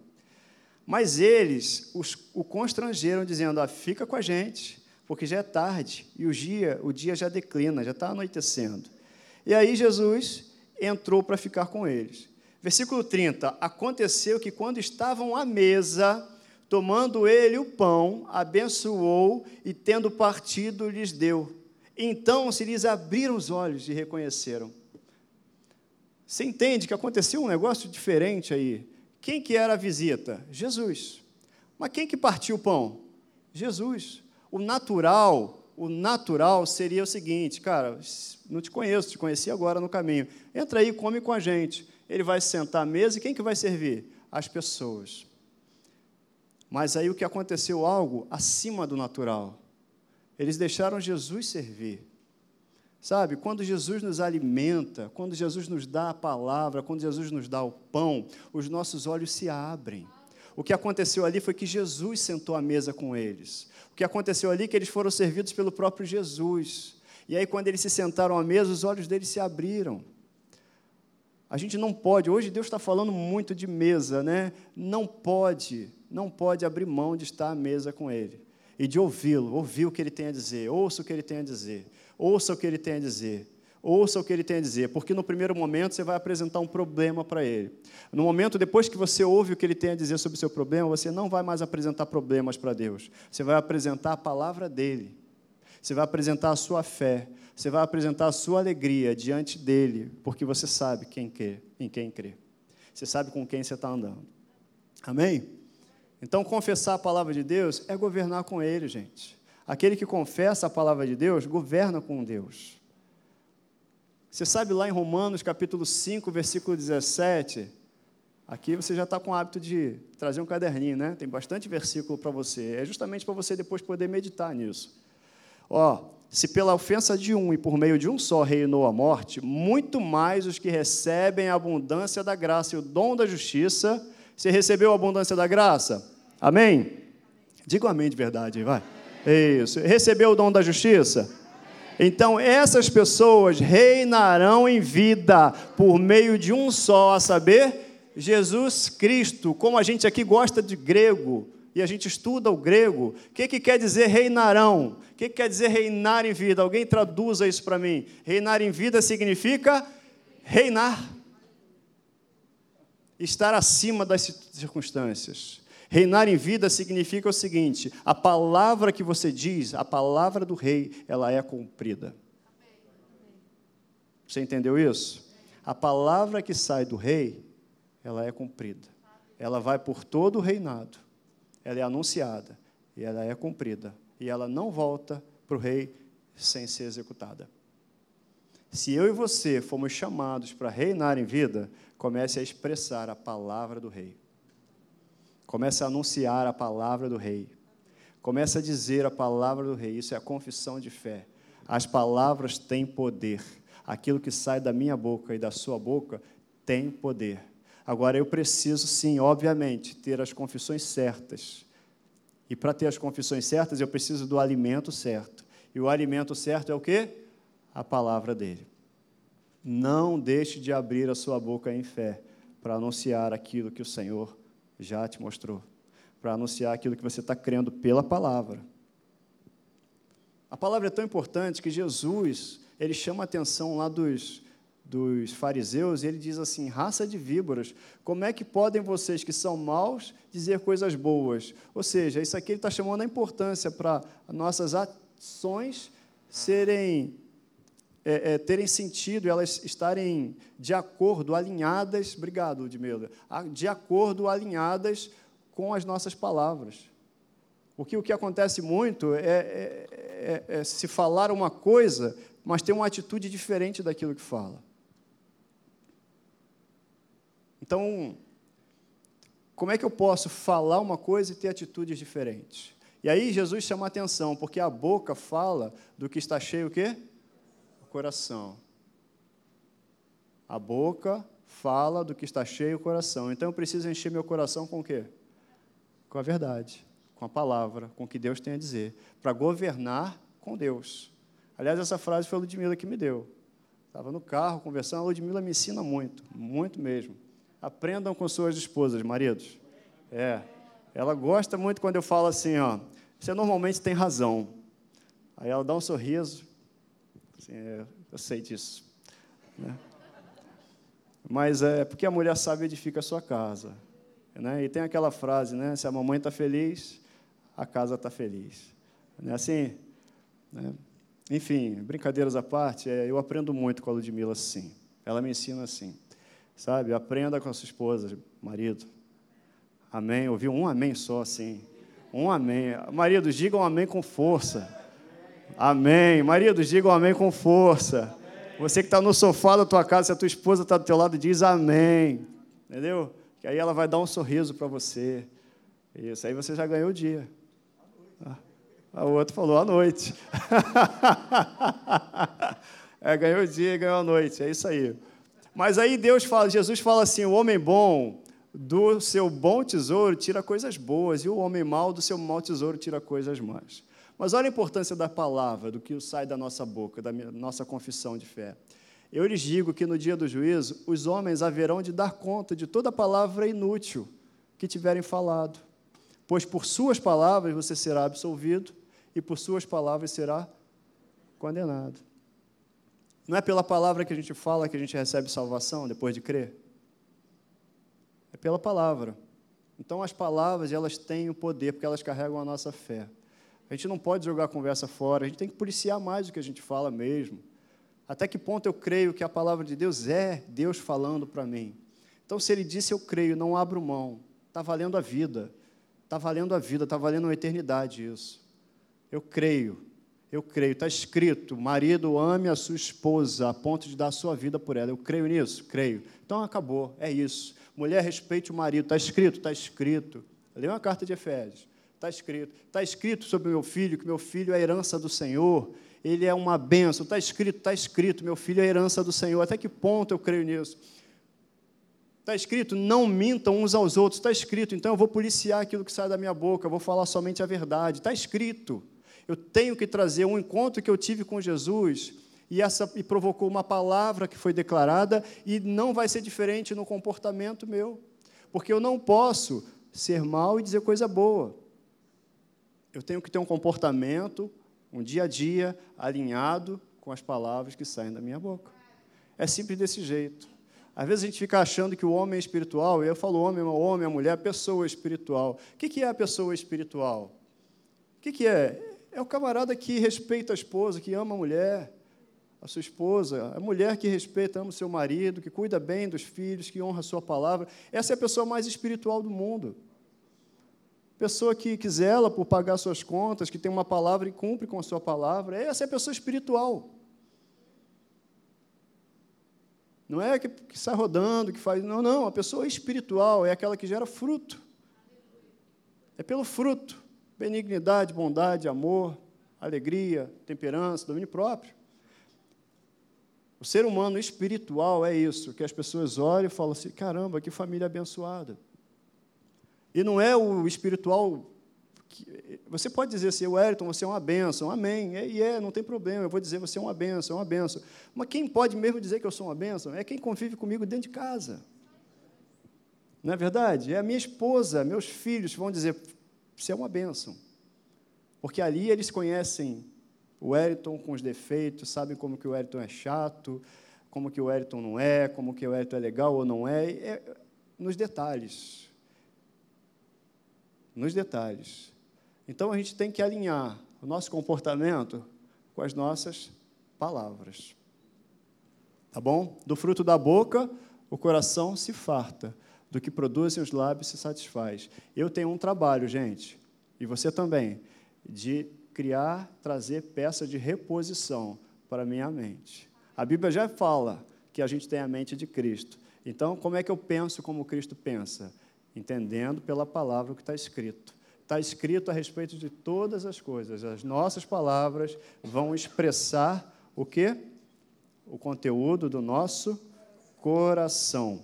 Mas eles os, o constrangeram, dizendo: ah, fica com a gente, porque já é tarde e o dia, o dia já declina, já está anoitecendo. E aí Jesus entrou para ficar com eles. Versículo 30: Aconteceu que quando estavam à mesa, tomando ele o pão, abençoou e, tendo partido, lhes deu. Então se lhes abriram os olhos e reconheceram. Você entende que aconteceu um negócio diferente aí? Quem que era a visita? Jesus. Mas quem que partiu o pão? Jesus. O natural, o natural seria o seguinte, cara, não te conheço, te conheci agora no caminho. Entra aí, come com a gente. Ele vai sentar à mesa e quem que vai servir? As pessoas. Mas aí o que aconteceu algo acima do natural. Eles deixaram Jesus servir. Sabe, quando Jesus nos alimenta, quando Jesus nos dá a palavra, quando Jesus nos dá o pão, os nossos olhos se abrem. O que aconteceu ali foi que Jesus sentou à mesa com eles. O que aconteceu ali é que eles foram servidos pelo próprio Jesus. E aí, quando eles se sentaram à mesa, os olhos deles se abriram. A gente não pode, hoje Deus está falando muito de mesa, né? Não pode, não pode abrir mão de estar à mesa com Ele e de ouvi-lo, ouvir o que Ele tem a dizer, ouça o que Ele tem a dizer. Ouça o que ele tem a dizer. Ouça o que ele tem a dizer, porque no primeiro momento você vai apresentar um problema para ele. No momento depois que você ouve o que ele tem a dizer sobre o seu problema, você não vai mais apresentar problemas para Deus. Você vai apresentar a palavra dele. Você vai apresentar a sua fé. Você vai apresentar a sua alegria diante dele, porque você sabe quem crê, em quem crê. Você sabe com quem você está andando. Amém? Então, confessar a palavra de Deus é governar com ele, gente. Aquele que confessa a palavra de Deus governa com Deus. Você sabe lá em Romanos capítulo 5, versículo 17, aqui você já está com o hábito de trazer um caderninho, né? Tem bastante versículo para você. É justamente para você depois poder meditar nisso. Ó, se pela ofensa de um e por meio de um só reinou a morte, muito mais os que recebem a abundância da graça e o dom da justiça. Você recebeu a abundância da graça? Amém? Diga amém de verdade, vai. Isso. Recebeu o dom da justiça? Então, essas pessoas reinarão em vida por meio de um só, a saber, Jesus Cristo. Como a gente aqui gosta de grego e a gente estuda o grego, o que, que quer dizer reinarão? O que, que quer dizer reinar em vida? Alguém traduza isso para mim. Reinar em vida significa reinar, estar acima das circunstâncias. Reinar em vida significa o seguinte: a palavra que você diz, a palavra do rei, ela é cumprida. Você entendeu isso? A palavra que sai do rei, ela é cumprida. Ela vai por todo o reinado. Ela é anunciada e ela é cumprida. E ela não volta para o rei sem ser executada. Se eu e você fomos chamados para reinar em vida, comece a expressar a palavra do rei. Comece a anunciar a palavra do rei. Comece a dizer a palavra do rei. Isso é a confissão de fé. As palavras têm poder. Aquilo que sai da minha boca e da sua boca tem poder. Agora eu preciso, sim, obviamente, ter as confissões certas. E para ter as confissões certas, eu preciso do alimento certo. E o alimento certo é o quê? A palavra dele. Não deixe de abrir a sua boca em fé para anunciar aquilo que o Senhor já te mostrou, para anunciar aquilo que você está crendo pela palavra. A palavra é tão importante que Jesus, ele chama a atenção lá dos, dos fariseus e ele diz assim: raça de víboras, como é que podem vocês que são maus dizer coisas boas? Ou seja, isso aqui ele está chamando a importância para nossas ações serem é, é, terem sentido, elas estarem de acordo, alinhadas, obrigado, Ludmila, de acordo, alinhadas com as nossas palavras. Porque o que acontece muito é, é, é, é se falar uma coisa, mas ter uma atitude diferente daquilo que fala. Então, como é que eu posso falar uma coisa e ter atitudes diferentes? E aí Jesus chama atenção, porque a boca fala do que está cheio o quê? Coração. A boca fala do que está cheio o coração. Então eu preciso encher meu coração com o quê? Com a verdade, com a palavra, com o que Deus tem a dizer, para governar com Deus. Aliás, essa frase foi a Ludmilla que me deu. Estava no carro conversando, a Ludmilla me ensina muito, muito mesmo. Aprendam com suas esposas, maridos. É. Ela gosta muito quando eu falo assim, ó. Você normalmente tem razão. Aí ela dá um sorriso. Assim, é, eu sei disso. Né? Mas é porque a mulher sábia edifica a sua casa. Né? E tem aquela frase, né? Se a mamãe está feliz, a casa está feliz. Não é assim? Né? Enfim, brincadeiras à parte, é, eu aprendo muito com a Ludmilla assim. Ela me ensina assim. Sabe? Aprenda com a sua esposa, marido. Amém? Ouviu um amém só assim. Um amém. Maridos, digam amém com força. Amém. Maridos, digam amém com força. Você que está no sofá da tua casa, se a tua esposa está do teu lado, diz amém. Entendeu? Que aí ela vai dar um sorriso para você. Isso, aí você já ganhou o dia. Ah, o outro falou à noite. [laughs] é, ganhou o dia, ganhou a noite. É isso aí. Mas aí Deus fala, Jesus fala assim: o homem bom do seu bom tesouro tira coisas boas, e o homem mau do seu mau tesouro tira coisas más. Mas olha a importância da palavra, do que sai da nossa boca, da nossa confissão de fé. Eu lhes digo que no dia do juízo, os homens haverão de dar conta de toda palavra inútil que tiverem falado. Pois por suas palavras você será absolvido e por suas palavras será condenado. Não é pela palavra que a gente fala que a gente recebe salvação depois de crer? É pela palavra. Então as palavras, elas têm o poder porque elas carregam a nossa fé. A gente não pode jogar a conversa fora, a gente tem que policiar mais o que a gente fala mesmo. Até que ponto eu creio que a palavra de Deus é Deus falando para mim? Então, se ele disse eu creio, não abro mão, está valendo a vida, está valendo a vida, está valendo a eternidade isso. Eu creio, eu creio, está escrito: marido ame a sua esposa a ponto de dar a sua vida por ela. Eu creio nisso? Creio. Então acabou, é isso. Mulher, respeite o marido, está escrito? Está escrito. Lê uma carta de Efésios. Está escrito. Está escrito sobre meu filho, que meu filho é a herança do Senhor. Ele é uma bênção. Está escrito, está escrito, meu filho é a herança do Senhor. Até que ponto eu creio nisso? Está escrito, não mintam uns aos outros. Está escrito, então eu vou policiar aquilo que sai da minha boca, eu vou falar somente a verdade. Está escrito. Eu tenho que trazer um encontro que eu tive com Jesus e, essa, e provocou uma palavra que foi declarada e não vai ser diferente no comportamento meu, porque eu não posso ser mal e dizer coisa boa. Eu tenho que ter um comportamento, um dia a dia, alinhado com as palavras que saem da minha boca. É simples desse jeito. Às vezes a gente fica achando que o homem é espiritual, e eu falo homem, o homem, a mulher, a pessoa espiritual. O que é a pessoa espiritual? O que é? É o camarada que respeita a esposa, que ama a mulher, a sua esposa, a mulher que respeita, ama o seu marido, que cuida bem dos filhos, que honra a sua palavra. Essa é a pessoa mais espiritual do mundo. Pessoa que, zela por pagar suas contas, que tem uma palavra e cumpre com a sua palavra, essa é a pessoa espiritual. Não é que, que sai rodando, que faz. Não, não. A pessoa espiritual é aquela que gera fruto. É pelo fruto. Benignidade, bondade, amor, alegria, temperança, domínio próprio. O ser humano espiritual é isso, que as pessoas olham e falam assim: caramba, que família abençoada. E não é o espiritual. Que, você pode dizer assim, Wellington, você é uma benção, amém. É, e é, não tem problema, eu vou dizer, você é uma benção, é uma benção. Mas quem pode mesmo dizer que eu sou uma benção é quem convive comigo dentro de casa. Não é verdade? É a minha esposa, meus filhos vão dizer, você é uma benção. Porque ali eles conhecem o Wellington com os defeitos, sabem como que o Wellington é chato, como que o Wellington não é, como que o Wellington é legal ou não é, é nos detalhes nos detalhes. Então a gente tem que alinhar o nosso comportamento com as nossas palavras. Tá bom? Do fruto da boca, o coração se farta, do que produzem os lábios se satisfaz. Eu tenho um trabalho, gente, e você também, de criar, trazer peças de reposição para a minha mente. A Bíblia já fala que a gente tem a mente de Cristo. Então, como é que eu penso como Cristo pensa? Entendendo pela palavra o que está escrito. Está escrito a respeito de todas as coisas. As nossas palavras vão expressar o que? O conteúdo do nosso coração.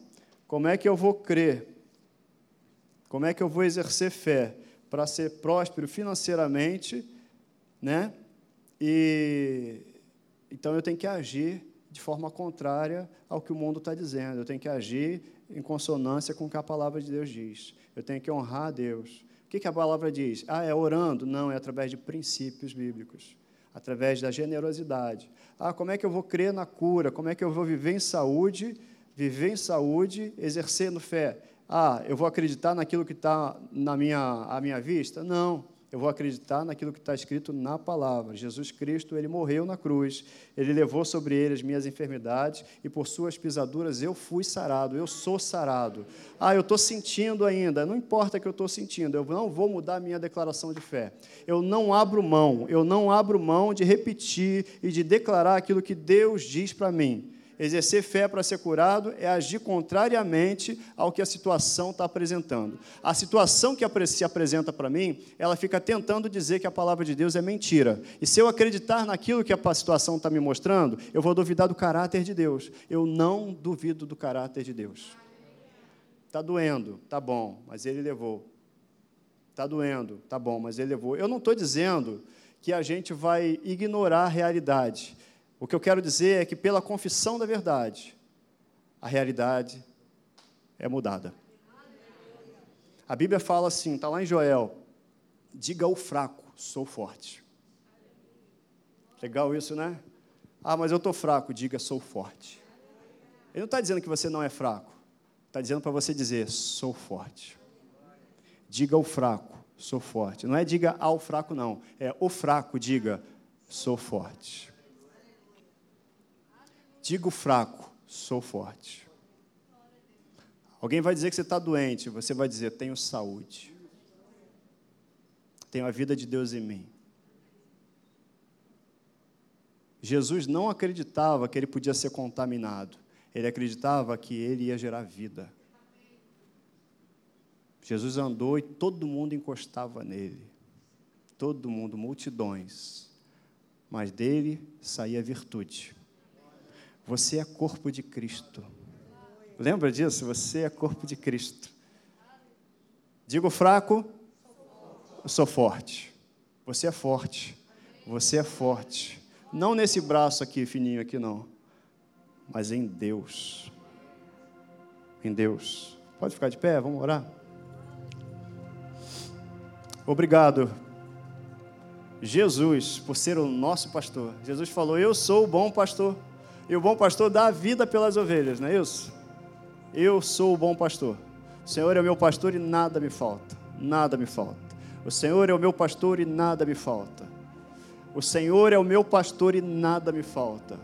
Como é que eu vou crer? Como é que eu vou exercer fé? para ser próspero financeiramente, né? E então eu tenho que agir de forma contrária ao que o mundo está dizendo. Eu tenho que agir em consonância com o que a palavra de Deus diz. Eu tenho que honrar a Deus. O que, que a palavra diz? Ah, é orando? Não, é através de princípios bíblicos, através da generosidade. Ah, como é que eu vou crer na cura? Como é que eu vou viver em saúde? Viver em saúde, exercendo fé. Ah, eu vou acreditar naquilo que está na minha, à minha vista? Não. Eu vou acreditar naquilo que está escrito na palavra. Jesus Cristo, ele morreu na cruz, ele levou sobre ele as minhas enfermidades e por suas pisaduras eu fui sarado, eu sou sarado. Ah, eu estou sentindo ainda, não importa que eu estou sentindo, eu não vou mudar a minha declaração de fé. Eu não abro mão, eu não abro mão de repetir e de declarar aquilo que Deus diz para mim. Exercer fé para ser curado é agir contrariamente ao que a situação está apresentando. A situação que se apresenta para mim, ela fica tentando dizer que a palavra de Deus é mentira. E se eu acreditar naquilo que a situação está me mostrando, eu vou duvidar do caráter de Deus. Eu não duvido do caráter de Deus. Está doendo, tá bom, mas ele levou. Está doendo, tá bom, mas ele levou. Eu não estou dizendo que a gente vai ignorar a realidade. O que eu quero dizer é que, pela confissão da verdade, a realidade é mudada. A Bíblia fala assim, está lá em Joel: diga ao fraco, sou forte. Legal isso, né? Ah, mas eu estou fraco, diga, sou forte. Ele não está dizendo que você não é fraco, está dizendo para você dizer, sou forte. Diga ao fraco, sou forte. Não é diga ao fraco, não, é o fraco, diga, sou forte. Digo fraco, sou forte. Alguém vai dizer que você está doente, você vai dizer: tenho saúde. Tenho a vida de Deus em mim. Jesus não acreditava que ele podia ser contaminado, ele acreditava que ele ia gerar vida. Jesus andou e todo mundo encostava nele, todo mundo, multidões, mas dele saía virtude. Você é corpo de Cristo. Lembra disso? Você é corpo de Cristo. Digo fraco, eu sou forte. Você é forte. Você é forte. Não nesse braço aqui, fininho aqui, não. Mas em Deus. Em Deus. Pode ficar de pé, vamos orar. Obrigado, Jesus, por ser o nosso pastor. Jesus falou: Eu sou o bom pastor. E o bom pastor dá a vida pelas ovelhas, não é isso? Eu sou o bom pastor. O Senhor é o meu pastor e nada me falta. Nada me falta. O Senhor é o meu pastor e nada me falta. O Senhor é o meu pastor e nada me falta.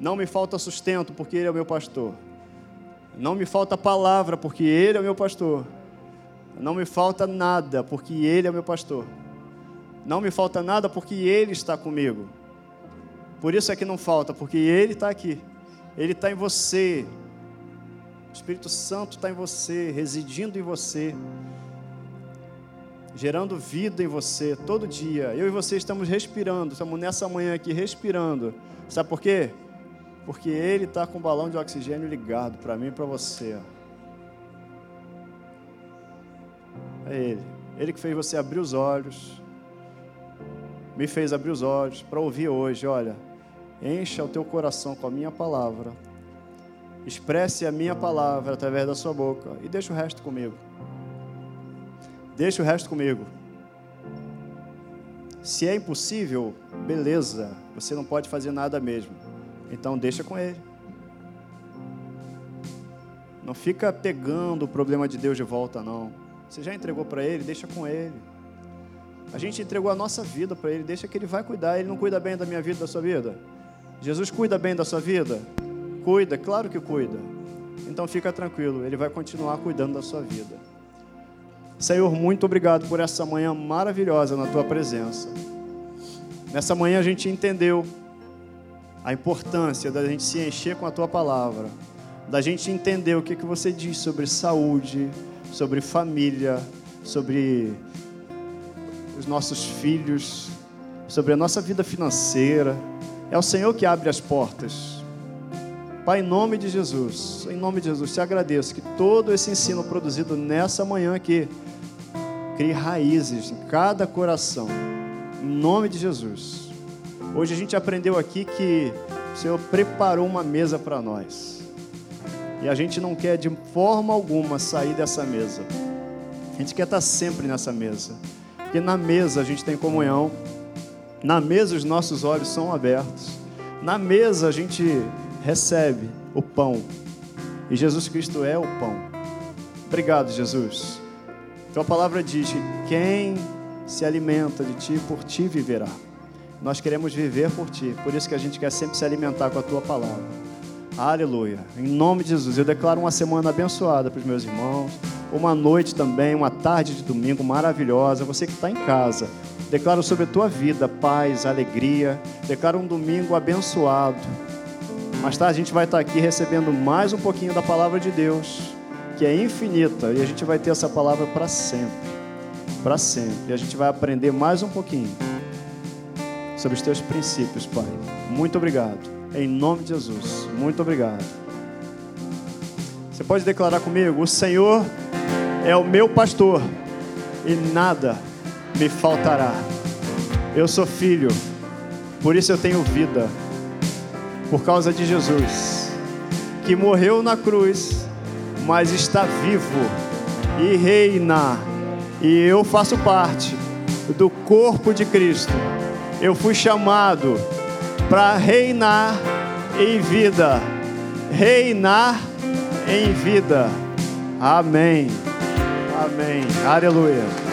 Não me falta sustento, porque Ele é o meu pastor. Não me falta palavra, porque Ele é o meu pastor. Não me falta nada, porque Ele é o meu pastor. Não me falta nada, porque Ele está comigo. Por isso é que não falta, porque Ele está aqui. Ele está em você. O Espírito Santo está em você, residindo em você, gerando vida em você todo dia. Eu e você estamos respirando, estamos nessa manhã aqui respirando. Sabe por quê? Porque Ele está com o balão de oxigênio ligado para mim e para você. É Ele. Ele que fez você abrir os olhos, me fez abrir os olhos para ouvir hoje, olha. Encha o teu coração com a minha palavra. Expresse a minha palavra através da sua boca e deixa o resto comigo. Deixa o resto comigo. Se é impossível, beleza, você não pode fazer nada mesmo. Então deixa com ele. Não fica pegando o problema de Deus de volta, não. Você já entregou para ele, deixa com ele. A gente entregou a nossa vida para ele, deixa que ele vai cuidar. Ele não cuida bem da minha vida, da sua vida? Jesus cuida bem da sua vida? Cuida, claro que cuida. Então fica tranquilo, Ele vai continuar cuidando da sua vida. Senhor, muito obrigado por essa manhã maravilhosa na tua presença. Nessa manhã a gente entendeu a importância da gente se encher com a tua palavra, da gente entender o que, que você diz sobre saúde, sobre família, sobre os nossos filhos, sobre a nossa vida financeira é o Senhor que abre as portas. Pai, em nome de Jesus, em nome de Jesus, te agradeço que todo esse ensino produzido nessa manhã aqui crie raízes em cada coração. Em nome de Jesus. Hoje a gente aprendeu aqui que o Senhor preparou uma mesa para nós. E a gente não quer de forma alguma sair dessa mesa. A gente quer estar sempre nessa mesa. Porque na mesa a gente tem comunhão. Na mesa os nossos olhos são abertos. Na mesa a gente recebe o pão. E Jesus Cristo é o pão. Obrigado, Jesus. Tua palavra diz que quem se alimenta de ti, por ti viverá. Nós queremos viver por ti, por isso que a gente quer sempre se alimentar com a tua palavra. Aleluia. Em nome de Jesus, eu declaro uma semana abençoada para os meus irmãos, uma noite também, uma tarde de domingo maravilhosa. Você que está em casa, declaro sobre a tua vida paz, alegria. Declaro um domingo abençoado. Mais tarde a gente vai estar aqui recebendo mais um pouquinho da palavra de Deus, que é infinita, e a gente vai ter essa palavra para sempre. Para sempre. E a gente vai aprender mais um pouquinho sobre os teus princípios, Pai. Muito obrigado. Em nome de Jesus. Muito obrigado. Você pode declarar comigo: O Senhor é o meu pastor e nada me faltará. Eu sou filho, por isso eu tenho vida. Por causa de Jesus, que morreu na cruz, mas está vivo e reina. E eu faço parte do corpo de Cristo. Eu fui chamado para reinar em vida. Reinar em vida. Amém. Amém. Aleluia.